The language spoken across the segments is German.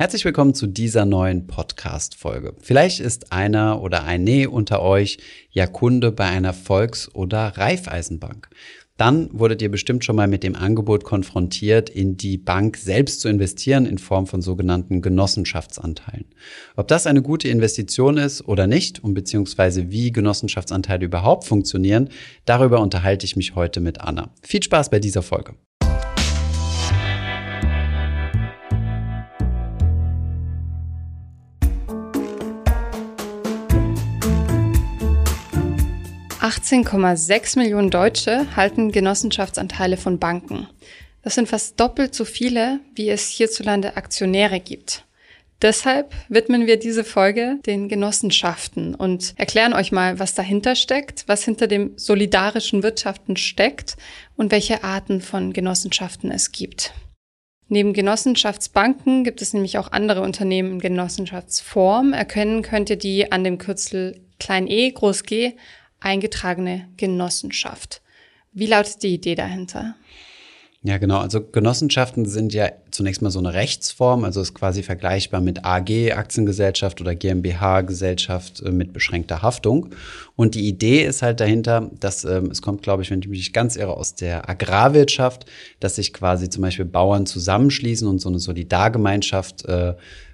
Herzlich willkommen zu dieser neuen Podcast-Folge. Vielleicht ist einer oder eine unter euch ja Kunde bei einer Volks- oder Raiffeisenbank. Dann wurdet ihr bestimmt schon mal mit dem Angebot konfrontiert, in die Bank selbst zu investieren in Form von sogenannten Genossenschaftsanteilen. Ob das eine gute Investition ist oder nicht und beziehungsweise wie Genossenschaftsanteile überhaupt funktionieren, darüber unterhalte ich mich heute mit Anna. Viel Spaß bei dieser Folge. 18,6 Millionen Deutsche halten Genossenschaftsanteile von Banken. Das sind fast doppelt so viele, wie es hierzulande Aktionäre gibt. Deshalb widmen wir diese Folge den Genossenschaften und erklären euch mal, was dahinter steckt, was hinter dem solidarischen Wirtschaften steckt und welche Arten von Genossenschaften es gibt. Neben Genossenschaftsbanken gibt es nämlich auch andere Unternehmen in Genossenschaftsform. Erkennen könnt ihr die an dem Kürzel klein e, groß g, eingetragene Genossenschaft. Wie lautet die Idee dahinter? Ja, genau. Also Genossenschaften sind ja zunächst mal so eine Rechtsform, also ist quasi vergleichbar mit AG, Aktiengesellschaft oder GmbH, Gesellschaft äh, mit beschränkter Haftung. Und die Idee ist halt dahinter, dass ähm, es kommt, glaube ich, wenn ich mich ganz irre, aus der Agrarwirtschaft, dass sich quasi zum Beispiel Bauern zusammenschließen und so eine Solidargemeinschaft äh,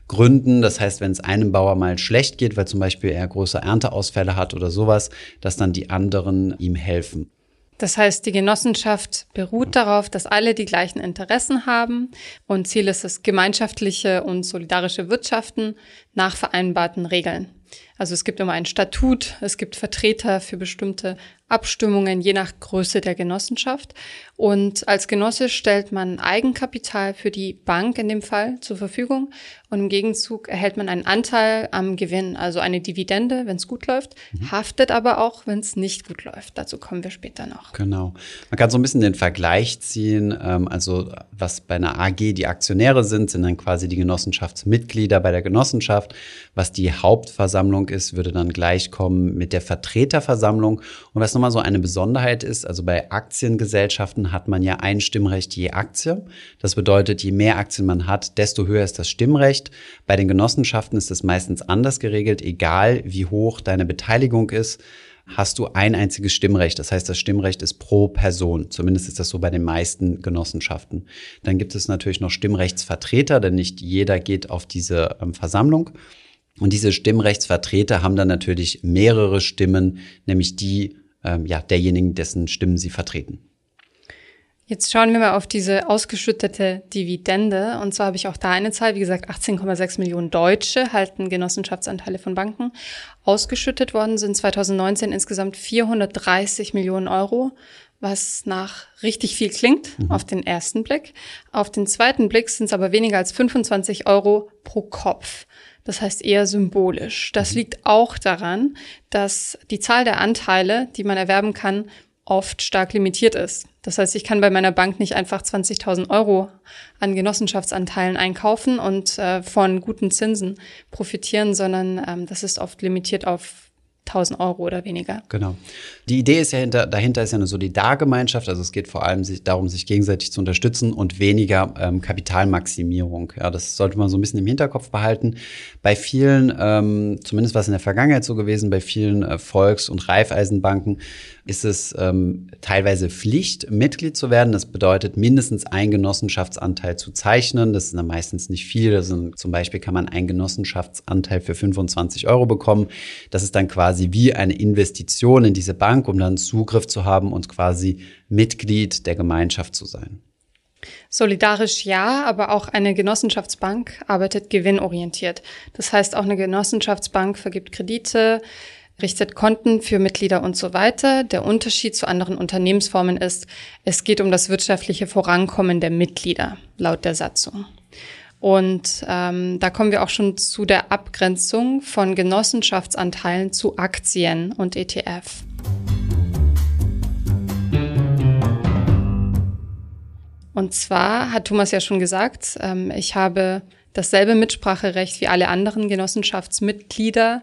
gründen. Das heißt, wenn es einem Bauer mal schlecht geht, weil zum Beispiel er große Ernteausfälle hat oder sowas, dass dann die anderen ihm helfen. Das heißt, die Genossenschaft beruht darauf, dass alle die gleichen Interessen haben und Ziel ist es gemeinschaftliche und solidarische Wirtschaften nach vereinbarten Regeln. Also es gibt immer ein Statut, es gibt Vertreter für bestimmte Abstimmungen je nach Größe der Genossenschaft. Und als Genosse stellt man Eigenkapital für die Bank in dem Fall zur Verfügung. Und im Gegenzug erhält man einen Anteil am Gewinn, also eine Dividende, wenn es gut läuft, mhm. haftet aber auch, wenn es nicht gut läuft. Dazu kommen wir später noch. Genau. Man kann so ein bisschen den Vergleich ziehen. Ähm, also was bei einer AG die Aktionäre sind, sind dann quasi die Genossenschaftsmitglieder bei der Genossenschaft. Was die Hauptversammlung ist, würde dann gleich kommen mit der Vertreterversammlung. Und was nochmal so eine Besonderheit ist, also bei Aktiengesellschaften hat man ja ein Stimmrecht je Aktie. Das bedeutet, je mehr Aktien man hat, desto höher ist das Stimmrecht. Bei den Genossenschaften ist das meistens anders geregelt, egal wie hoch deine Beteiligung ist hast du ein einziges Stimmrecht. Das heißt, das Stimmrecht ist pro Person. Zumindest ist das so bei den meisten Genossenschaften. Dann gibt es natürlich noch Stimmrechtsvertreter, denn nicht jeder geht auf diese ähm, Versammlung. Und diese Stimmrechtsvertreter haben dann natürlich mehrere Stimmen, nämlich die ähm, ja, derjenigen, dessen Stimmen sie vertreten. Jetzt schauen wir mal auf diese ausgeschüttete Dividende. Und zwar habe ich auch da eine Zahl. Wie gesagt, 18,6 Millionen Deutsche halten Genossenschaftsanteile von Banken. Ausgeschüttet worden sind 2019 insgesamt 430 Millionen Euro, was nach richtig viel klingt mhm. auf den ersten Blick. Auf den zweiten Blick sind es aber weniger als 25 Euro pro Kopf. Das heißt eher symbolisch. Das mhm. liegt auch daran, dass die Zahl der Anteile, die man erwerben kann, oft stark limitiert ist. Das heißt, ich kann bei meiner Bank nicht einfach 20.000 Euro an Genossenschaftsanteilen einkaufen und äh, von guten Zinsen profitieren, sondern ähm, das ist oft limitiert auf 1000 Euro oder weniger. Genau. Die Idee ist ja hinter, dahinter ist ja eine Solidargemeinschaft. Also es geht vor allem sich, darum, sich gegenseitig zu unterstützen und weniger ähm, Kapitalmaximierung. Ja, das sollte man so ein bisschen im Hinterkopf behalten. Bei vielen, ähm, zumindest was in der Vergangenheit so gewesen, bei vielen äh, Volks- und Raiffeisenbanken ist es ähm, teilweise Pflicht, Mitglied zu werden. Das bedeutet, mindestens einen Genossenschaftsanteil zu zeichnen. Das ist dann meistens nicht viel. Also zum Beispiel kann man einen Genossenschaftsanteil für 25 Euro bekommen. Das ist dann quasi wie eine Investition in diese Bank, um dann Zugriff zu haben und quasi Mitglied der Gemeinschaft zu sein. Solidarisch ja, aber auch eine Genossenschaftsbank arbeitet gewinnorientiert. Das heißt, auch eine Genossenschaftsbank vergibt Kredite, richtet Konten für Mitglieder und so weiter. Der Unterschied zu anderen Unternehmensformen ist, es geht um das wirtschaftliche Vorankommen der Mitglieder, laut der Satzung. Und ähm, da kommen wir auch schon zu der Abgrenzung von Genossenschaftsanteilen zu Aktien und ETF. Und zwar hat Thomas ja schon gesagt, ähm, ich habe dasselbe Mitspracherecht wie alle anderen Genossenschaftsmitglieder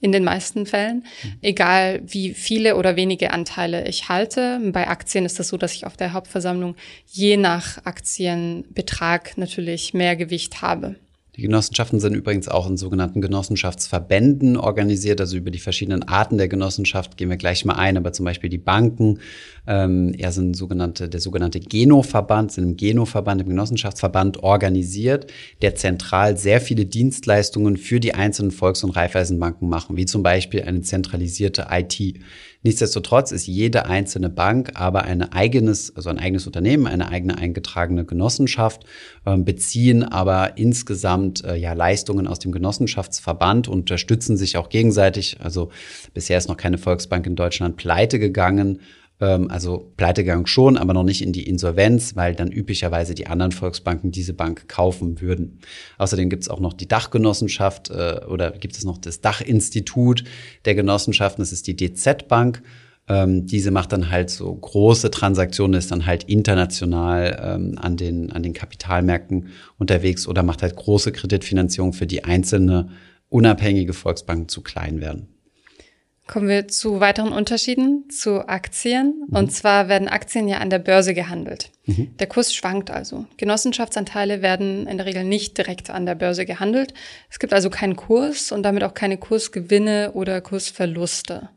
in den meisten Fällen, egal wie viele oder wenige Anteile ich halte. Bei Aktien ist das so, dass ich auf der Hauptversammlung je nach Aktienbetrag natürlich mehr Gewicht habe. Die Genossenschaften sind übrigens auch in sogenannten Genossenschaftsverbänden organisiert, also über die verschiedenen Arten der Genossenschaft gehen wir gleich mal ein, aber zum Beispiel die Banken, ähm, er sind sogenannte, der sogenannte Geno-Verband, sind im Geno-Verband, im Genossenschaftsverband organisiert, der zentral sehr viele Dienstleistungen für die einzelnen Volks- und Raiffeisenbanken machen, wie zum Beispiel eine zentralisierte IT. Nichtsdestotrotz ist jede einzelne Bank aber ein eigenes, also ein eigenes Unternehmen, eine eigene eingetragene Genossenschaft, äh, beziehen aber insgesamt äh, ja Leistungen aus dem Genossenschaftsverband, unterstützen sich auch gegenseitig. Also bisher ist noch keine Volksbank in Deutschland pleite gegangen ähm, also Pleitegang schon, aber noch nicht in die Insolvenz, weil dann üblicherweise die anderen Volksbanken diese Bank kaufen würden. Außerdem gibt es auch noch die Dachgenossenschaft äh, oder gibt es noch das Dachinstitut der Genossenschaften, das ist die DZ Bank. Ähm, diese macht dann halt so große Transaktionen, ist dann halt international ähm, an, den, an den Kapitalmärkten unterwegs oder macht halt große Kreditfinanzierung, für die einzelne unabhängige Volksbanken zu klein werden. Kommen wir zu weiteren Unterschieden zu Aktien. Mhm. Und zwar werden Aktien ja an der Börse gehandelt. Mhm. Der Kurs schwankt also. Genossenschaftsanteile werden in der Regel nicht direkt an der Börse gehandelt. Es gibt also keinen Kurs und damit auch keine Kursgewinne oder Kursverluste.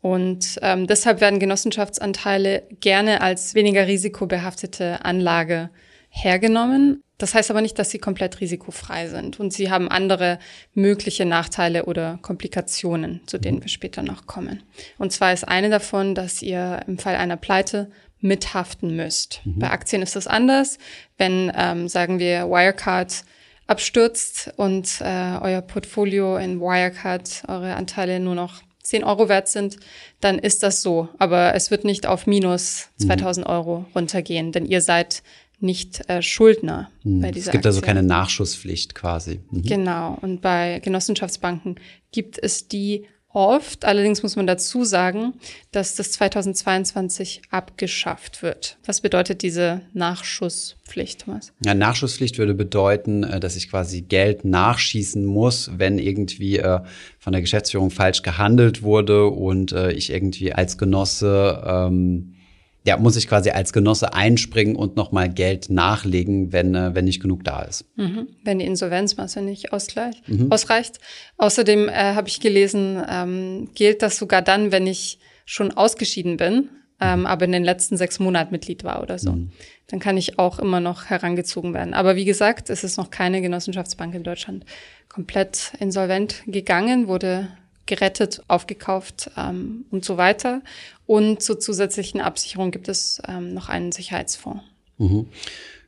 Und ähm, deshalb werden Genossenschaftsanteile gerne als weniger risikobehaftete Anlage hergenommen. Das heißt aber nicht, dass sie komplett risikofrei sind. Und sie haben andere mögliche Nachteile oder Komplikationen, zu denen wir später noch kommen. Und zwar ist eine davon, dass ihr im Fall einer Pleite mithaften müsst. Mhm. Bei Aktien ist das anders. Wenn, ähm, sagen wir, Wirecard abstürzt und äh, euer Portfolio in Wirecard, eure Anteile nur noch 10 Euro wert sind, dann ist das so. Aber es wird nicht auf minus 2000 mhm. Euro runtergehen, denn ihr seid nicht äh, Schuldner hm. bei dieser Es gibt Aktie. also keine Nachschusspflicht quasi. Mhm. Genau. Und bei Genossenschaftsbanken gibt es die oft. Allerdings muss man dazu sagen, dass das 2022 abgeschafft wird. Was bedeutet diese Nachschusspflicht, Thomas? Ja, Nachschusspflicht würde bedeuten, äh, dass ich quasi Geld nachschießen muss, wenn irgendwie äh, von der Geschäftsführung falsch gehandelt wurde und äh, ich irgendwie als Genosse ähm, ja, muss ich quasi als Genosse einspringen und nochmal Geld nachlegen, wenn, äh, wenn nicht genug da ist. Mhm. Wenn die Insolvenzmasse nicht ausgleich, mhm. ausreicht. Außerdem äh, habe ich gelesen, ähm, gilt das sogar dann, wenn ich schon ausgeschieden bin, ähm, mhm. aber in den letzten sechs Monaten Mitglied war oder so. Mhm. Dann kann ich auch immer noch herangezogen werden. Aber wie gesagt, es ist noch keine Genossenschaftsbank in Deutschland komplett insolvent gegangen, wurde gerettet, aufgekauft ähm, und so weiter. Und zur zusätzlichen Absicherung gibt es ähm, noch einen Sicherheitsfonds. Mhm.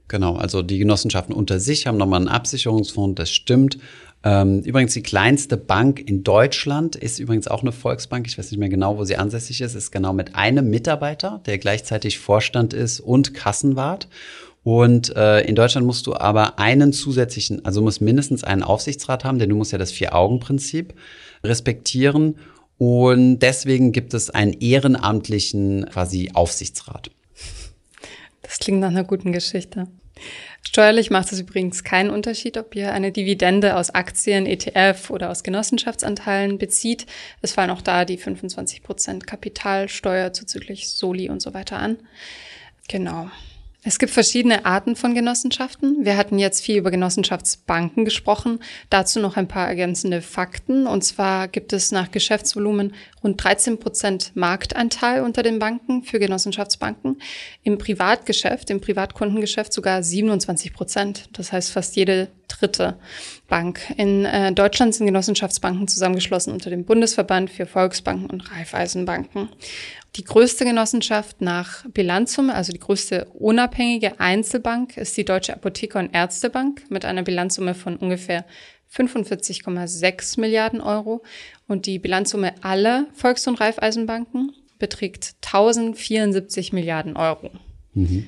Genau, also die Genossenschaften unter sich haben nochmal einen Absicherungsfonds, das stimmt. Ähm, übrigens die kleinste Bank in Deutschland ist übrigens auch eine Volksbank. Ich weiß nicht mehr genau, wo sie ansässig ist. Ist genau mit einem Mitarbeiter, der gleichzeitig Vorstand ist und Kassenwart. Und äh, in Deutschland musst du aber einen zusätzlichen, also musst mindestens einen Aufsichtsrat haben, denn du musst ja das Vier-Augen-Prinzip respektieren. Und deswegen gibt es einen ehrenamtlichen quasi Aufsichtsrat. Das klingt nach einer guten Geschichte. Steuerlich macht es übrigens keinen Unterschied, ob ihr eine Dividende aus Aktien, ETF oder aus Genossenschaftsanteilen bezieht. Es fallen auch da die 25% Kapitalsteuer zuzüglich Soli und so weiter an. Genau. Es gibt verschiedene Arten von Genossenschaften. Wir hatten jetzt viel über Genossenschaftsbanken gesprochen. Dazu noch ein paar ergänzende Fakten. Und zwar gibt es nach Geschäftsvolumen rund 13 Prozent Marktanteil unter den Banken für Genossenschaftsbanken. Im Privatgeschäft, im Privatkundengeschäft sogar 27 Prozent. Das heißt fast jede dritte Bank. In äh, Deutschland sind Genossenschaftsbanken zusammengeschlossen unter dem Bundesverband für Volksbanken und Raiffeisenbanken. Die größte Genossenschaft nach Bilanzsumme, also die größte unabhängige Einzelbank, ist die Deutsche Apotheker- und Ärztebank mit einer Bilanzsumme von ungefähr 45,6 Milliarden Euro. Und die Bilanzsumme aller Volks- und Raiffeisenbanken beträgt 1074 Milliarden Euro. Mhm.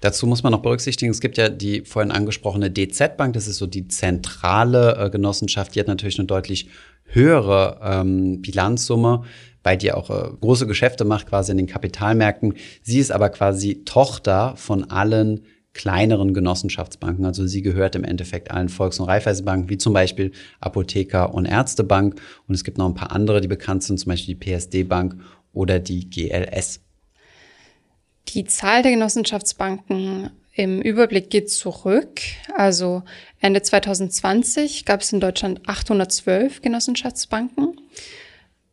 Dazu muss man noch berücksichtigen, es gibt ja die vorhin angesprochene DZ-Bank, das ist so die zentrale äh, Genossenschaft, die hat natürlich eine deutlich höhere ähm, Bilanzsumme weil die auch äh, große Geschäfte macht, quasi in den Kapitalmärkten. Sie ist aber quasi Tochter von allen kleineren Genossenschaftsbanken. Also sie gehört im Endeffekt allen Volks- und Raiffeisenbanken, wie zum Beispiel Apotheker- und Ärztebank. Und es gibt noch ein paar andere, die bekannt sind, zum Beispiel die PSD-Bank oder die GLS. Die Zahl der Genossenschaftsbanken im Überblick geht zurück. Also Ende 2020 gab es in Deutschland 812 Genossenschaftsbanken.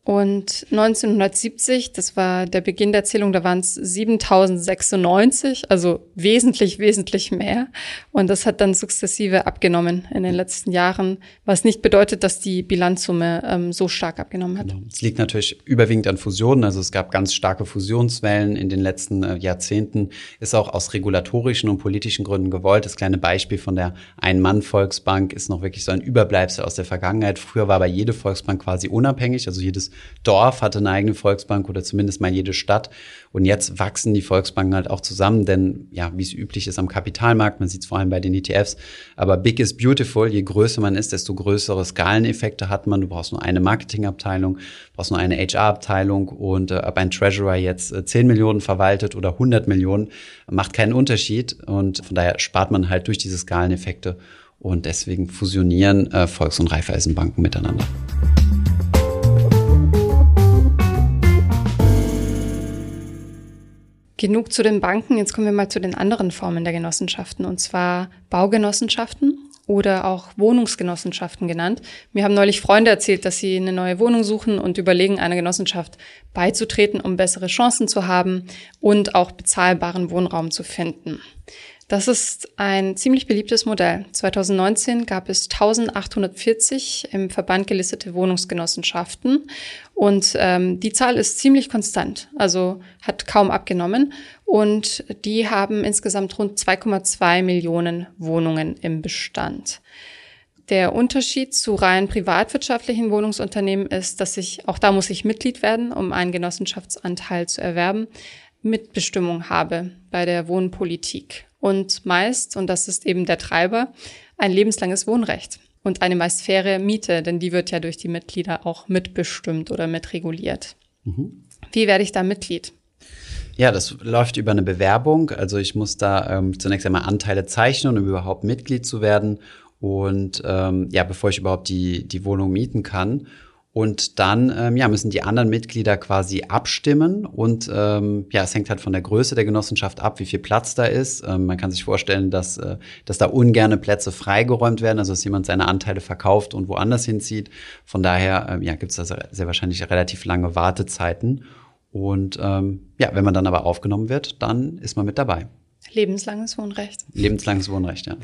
Und 1970, das war der Beginn der Zählung, da waren es 7096, also wesentlich, wesentlich mehr. Und das hat dann sukzessive abgenommen in den letzten Jahren, was nicht bedeutet, dass die Bilanzsumme ähm, so stark abgenommen hat. Genau. Es liegt natürlich überwiegend an Fusionen. Also es gab ganz starke Fusionswellen in den letzten äh, Jahrzehnten. Ist auch aus regulatorischen und politischen Gründen gewollt. Das kleine Beispiel von der Ein-Mann-Volksbank ist noch wirklich so ein Überbleibsel aus der Vergangenheit. Früher war aber jede Volksbank quasi unabhängig, also jedes Dorf hatte eine eigene Volksbank oder zumindest mal jede Stadt. Und jetzt wachsen die Volksbanken halt auch zusammen, denn ja, wie es üblich ist am Kapitalmarkt, man sieht es vor allem bei den ETFs, aber big is beautiful, je größer man ist, desto größere Skaleneffekte hat man. Du brauchst nur eine Marketingabteilung, brauchst nur eine HR-Abteilung und äh, ob ein Treasurer jetzt äh, 10 Millionen verwaltet oder 100 Millionen, macht keinen Unterschied und von daher spart man halt durch diese Skaleneffekte und deswegen fusionieren äh, Volks- und Raiffeisenbanken miteinander. Genug zu den Banken. Jetzt kommen wir mal zu den anderen Formen der Genossenschaften, und zwar Baugenossenschaften oder auch Wohnungsgenossenschaften genannt. Mir haben neulich Freunde erzählt, dass sie eine neue Wohnung suchen und überlegen, einer Genossenschaft beizutreten, um bessere Chancen zu haben und auch bezahlbaren Wohnraum zu finden. Das ist ein ziemlich beliebtes Modell. 2019 gab es 1840 im Verband gelistete Wohnungsgenossenschaften und ähm, die Zahl ist ziemlich konstant, also hat kaum abgenommen und die haben insgesamt rund 2,2 Millionen Wohnungen im Bestand. Der Unterschied zu rein privatwirtschaftlichen Wohnungsunternehmen ist, dass ich, auch da muss ich Mitglied werden, um einen Genossenschaftsanteil zu erwerben, Mitbestimmung habe bei der Wohnpolitik und meist, und das ist eben der Treiber, ein lebenslanges Wohnrecht und eine meist faire Miete, denn die wird ja durch die Mitglieder auch mitbestimmt oder mitreguliert. Mhm. Wie werde ich da Mitglied? Ja, das läuft über eine Bewerbung. Also ich muss da ähm, zunächst einmal Anteile zeichnen, um überhaupt Mitglied zu werden. Und ähm, ja, bevor ich überhaupt die, die Wohnung mieten kann. Und dann ähm, ja, müssen die anderen Mitglieder quasi abstimmen. Und ähm, ja, es hängt halt von der Größe der Genossenschaft ab, wie viel Platz da ist. Ähm, man kann sich vorstellen, dass, äh, dass da ungerne Plätze freigeräumt werden, also dass jemand seine Anteile verkauft und woanders hinzieht. Von daher ähm, ja, gibt es da sehr wahrscheinlich relativ lange Wartezeiten. Und ähm, ja, wenn man dann aber aufgenommen wird, dann ist man mit dabei. Lebenslanges Wohnrecht. Lebenslanges Wohnrecht, ja.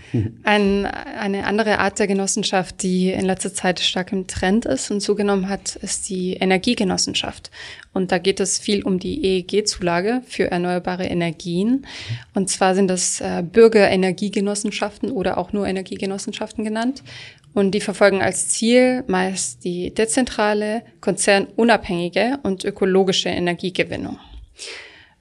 Ein, eine andere Art der Genossenschaft, die in letzter Zeit stark im Trend ist und zugenommen hat, ist die Energiegenossenschaft. Und da geht es viel um die EEG-Zulage für erneuerbare Energien. Und zwar sind das äh, Bürgerenergiegenossenschaften oder auch nur Energiegenossenschaften genannt. Und die verfolgen als Ziel meist die dezentrale, konzernunabhängige und ökologische Energiegewinnung.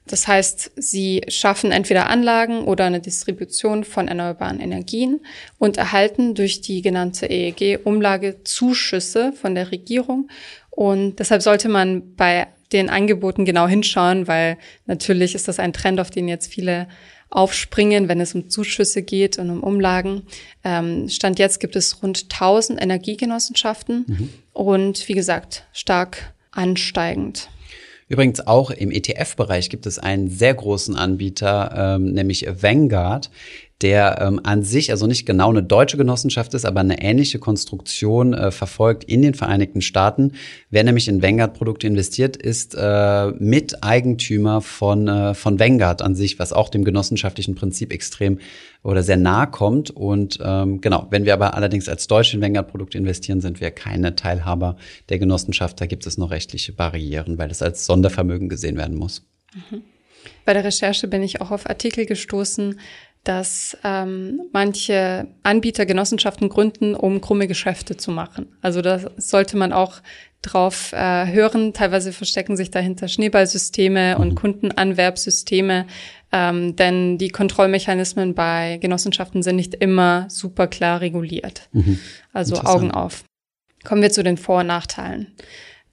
Das heißt, sie schaffen entweder Anlagen oder eine Distribution von erneuerbaren Energien und erhalten durch die genannte EEG-Umlage Zuschüsse von der Regierung. Und deshalb sollte man bei den Angeboten genau hinschauen, weil natürlich ist das ein Trend, auf den jetzt viele aufspringen, wenn es um Zuschüsse geht und um Umlagen. Ähm, Stand jetzt gibt es rund 1000 Energiegenossenschaften mhm. und wie gesagt, stark ansteigend. Übrigens auch im ETF-Bereich gibt es einen sehr großen Anbieter, ähm, nämlich Vanguard, der ähm, an sich also nicht genau eine deutsche Genossenschaft ist, aber eine ähnliche Konstruktion äh, verfolgt in den Vereinigten Staaten. Wer nämlich in Vanguard-Produkte investiert, ist äh, Miteigentümer von, äh, von Vanguard an sich, was auch dem genossenschaftlichen Prinzip extrem oder sehr nahe kommt. Und ähm, genau, wenn wir aber allerdings als Deutsche in Vanguard-Produkte investieren, sind wir keine Teilhaber der Genossenschaft. Da gibt es noch rechtliche Barrieren, weil das als Sondervermögen gesehen werden muss. Mhm. Bei der Recherche bin ich auch auf Artikel gestoßen, dass ähm, manche Anbieter Genossenschaften gründen, um krumme Geschäfte zu machen. Also da sollte man auch drauf äh, hören. Teilweise verstecken sich dahinter Schneeballsysteme und mhm. Kundenanwerbsysteme, ähm, denn die Kontrollmechanismen bei Genossenschaften sind nicht immer super klar reguliert. Mhm. Also Augen auf. Kommen wir zu den Vor- und Nachteilen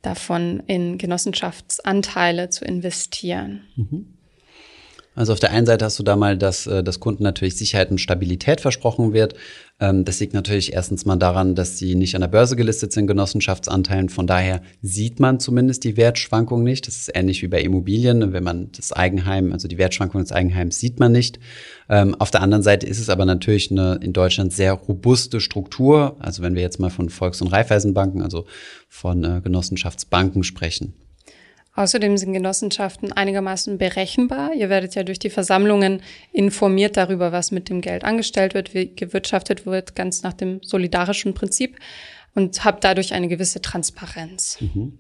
davon, in Genossenschaftsanteile zu investieren. Mhm. Also auf der einen Seite hast du da mal, dass, äh, dass Kunden natürlich Sicherheit und Stabilität versprochen wird. Ähm, das liegt natürlich erstens mal daran, dass sie nicht an der Börse gelistet sind, Genossenschaftsanteilen. Von daher sieht man zumindest die Wertschwankung nicht. Das ist ähnlich wie bei Immobilien. Wenn man das Eigenheim, also die Wertschwankung des Eigenheims sieht man nicht. Ähm, auf der anderen Seite ist es aber natürlich eine in Deutschland sehr robuste Struktur. Also wenn wir jetzt mal von Volks- und Raiffeisenbanken, also von äh, Genossenschaftsbanken sprechen. Außerdem sind Genossenschaften einigermaßen berechenbar. Ihr werdet ja durch die Versammlungen informiert darüber, was mit dem Geld angestellt wird, wie gewirtschaftet wird, ganz nach dem solidarischen Prinzip und habt dadurch eine gewisse Transparenz. Mhm.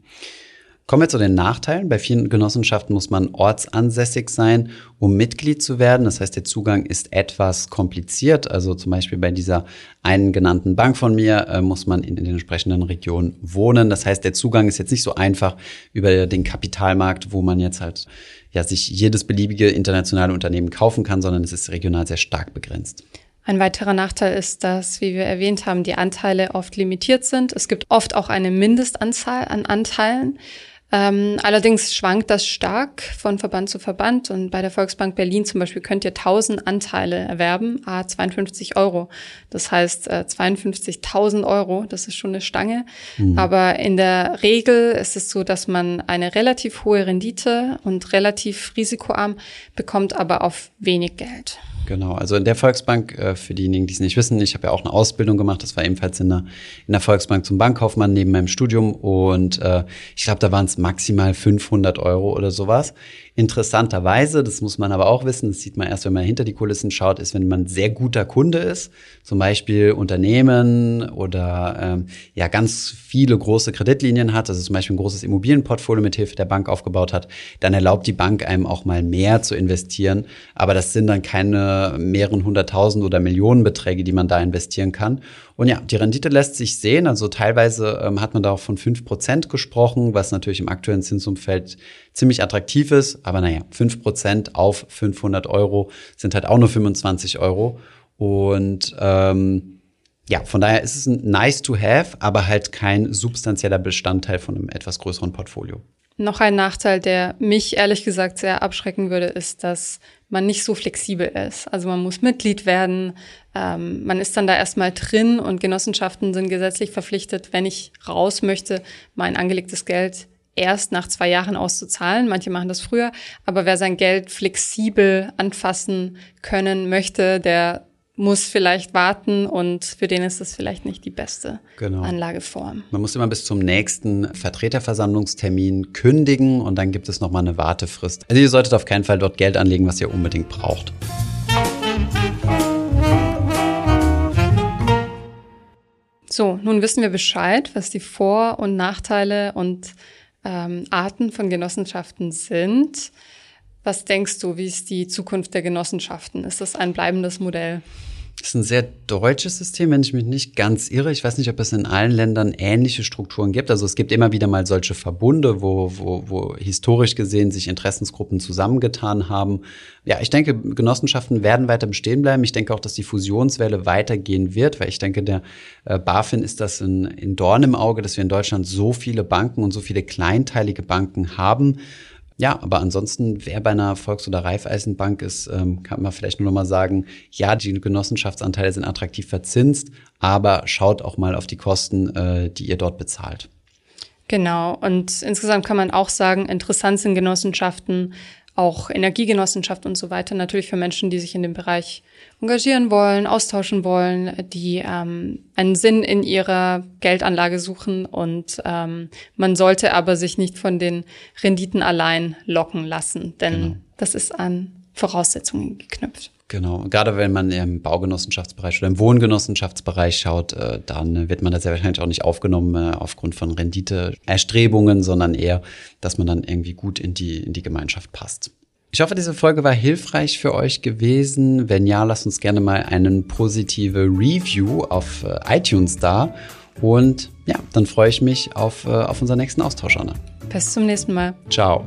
Kommen wir zu den Nachteilen. Bei vielen Genossenschaften muss man ortsansässig sein, um Mitglied zu werden. Das heißt, der Zugang ist etwas kompliziert. Also zum Beispiel bei dieser einen genannten Bank von mir äh, muss man in, den entsprechenden Regionen wohnen. Das heißt, der Zugang ist jetzt nicht so einfach über den Kapitalmarkt, wo man jetzt halt ja sich jedes beliebige internationale Unternehmen kaufen kann, sondern es ist regional sehr stark begrenzt. Ein weiterer Nachteil ist, dass, wie wir erwähnt haben, die Anteile oft limitiert sind. Es gibt oft auch eine Mindestanzahl an Anteilen. Ähm, allerdings schwankt das stark von Verband zu Verband und bei der Volksbank Berlin zum Beispiel könnt ihr 1000 Anteile erwerben, a 52 Euro. Das heißt äh, 52.000 Euro, das ist schon eine Stange. Mhm. Aber in der Regel ist es so, dass man eine relativ hohe Rendite und relativ risikoarm bekommt, aber auf wenig Geld. Genau, also in der Volksbank, äh, für diejenigen, die es nicht wissen, ich habe ja auch eine Ausbildung gemacht, das war ebenfalls in der, in der Volksbank zum Bankkaufmann neben meinem Studium und äh, ich glaube, da waren es maximal 500 Euro oder sowas. Interessanterweise, das muss man aber auch wissen, das sieht man erst, wenn man hinter die Kulissen schaut, ist, wenn man sehr guter Kunde ist, zum Beispiel Unternehmen oder ähm, ja ganz viele große Kreditlinien hat, also zum Beispiel ein großes Immobilienportfolio mit Hilfe der Bank aufgebaut hat, dann erlaubt die Bank einem auch mal mehr zu investieren. Aber das sind dann keine mehreren hunderttausend oder Millionen Beträge, die man da investieren kann. Und ja, die Rendite lässt sich sehen. Also teilweise ähm, hat man da auch von fünf Prozent gesprochen, was natürlich im aktuellen Zinsumfeld ziemlich attraktiv ist. Aber naja, fünf Prozent auf 500 Euro sind halt auch nur 25 Euro. Und ähm, ja, von daher ist es ein nice to have, aber halt kein substanzieller Bestandteil von einem etwas größeren Portfolio. Noch ein Nachteil, der mich ehrlich gesagt sehr abschrecken würde, ist, dass man nicht so flexibel ist. Also man muss Mitglied werden, ähm, man ist dann da erstmal drin und Genossenschaften sind gesetzlich verpflichtet, wenn ich raus möchte, mein angelegtes Geld erst nach zwei Jahren auszuzahlen. Manche machen das früher, aber wer sein Geld flexibel anfassen können möchte, der muss vielleicht warten und für den ist das vielleicht nicht die beste genau. Anlageform. Man muss immer bis zum nächsten Vertreterversammlungstermin kündigen und dann gibt es nochmal eine Wartefrist. Also ihr solltet auf keinen Fall dort Geld anlegen, was ihr unbedingt braucht. So, nun wissen wir Bescheid, was die Vor- und Nachteile und ähm, Arten von Genossenschaften sind. Was denkst du, wie ist die Zukunft der Genossenschaften? Ist das ein bleibendes Modell? Das ist ein sehr deutsches System, wenn ich mich nicht ganz irre. Ich weiß nicht, ob es in allen Ländern ähnliche Strukturen gibt. Also es gibt immer wieder mal solche Verbunde, wo, wo, wo historisch gesehen sich Interessensgruppen zusammengetan haben. Ja, ich denke, Genossenschaften werden weiter bestehen bleiben. Ich denke auch, dass die Fusionswelle weitergehen wird, weil ich denke, der äh, BaFin ist das in, in Dorn im Auge, dass wir in Deutschland so viele Banken und so viele kleinteilige Banken haben ja, aber ansonsten, wer bei einer Volks- oder Raiffeisenbank ist, ähm, kann man vielleicht nur noch mal sagen, ja, die Genossenschaftsanteile sind attraktiv verzinst, aber schaut auch mal auf die Kosten, äh, die ihr dort bezahlt. Genau. Und insgesamt kann man auch sagen, interessant sind Genossenschaften, auch Energiegenossenschaft und so weiter, natürlich für Menschen, die sich in dem Bereich engagieren wollen, austauschen wollen, die ähm, einen Sinn in ihrer Geldanlage suchen und ähm, man sollte aber sich nicht von den Renditen allein locken lassen, denn genau. das ist an Voraussetzungen geknüpft. Genau, gerade wenn man im Baugenossenschaftsbereich oder im Wohngenossenschaftsbereich schaut, äh, dann wird man da sehr wahrscheinlich auch nicht aufgenommen äh, aufgrund von Renditeerstrebungen, sondern eher, dass man dann irgendwie gut in die, in die Gemeinschaft passt. Ich hoffe, diese Folge war hilfreich für euch gewesen. Wenn ja, lasst uns gerne mal einen positive Review auf äh, iTunes da. Und ja, dann freue ich mich auf, auf unseren nächsten Austausch, Anna. Bis zum nächsten Mal. Ciao.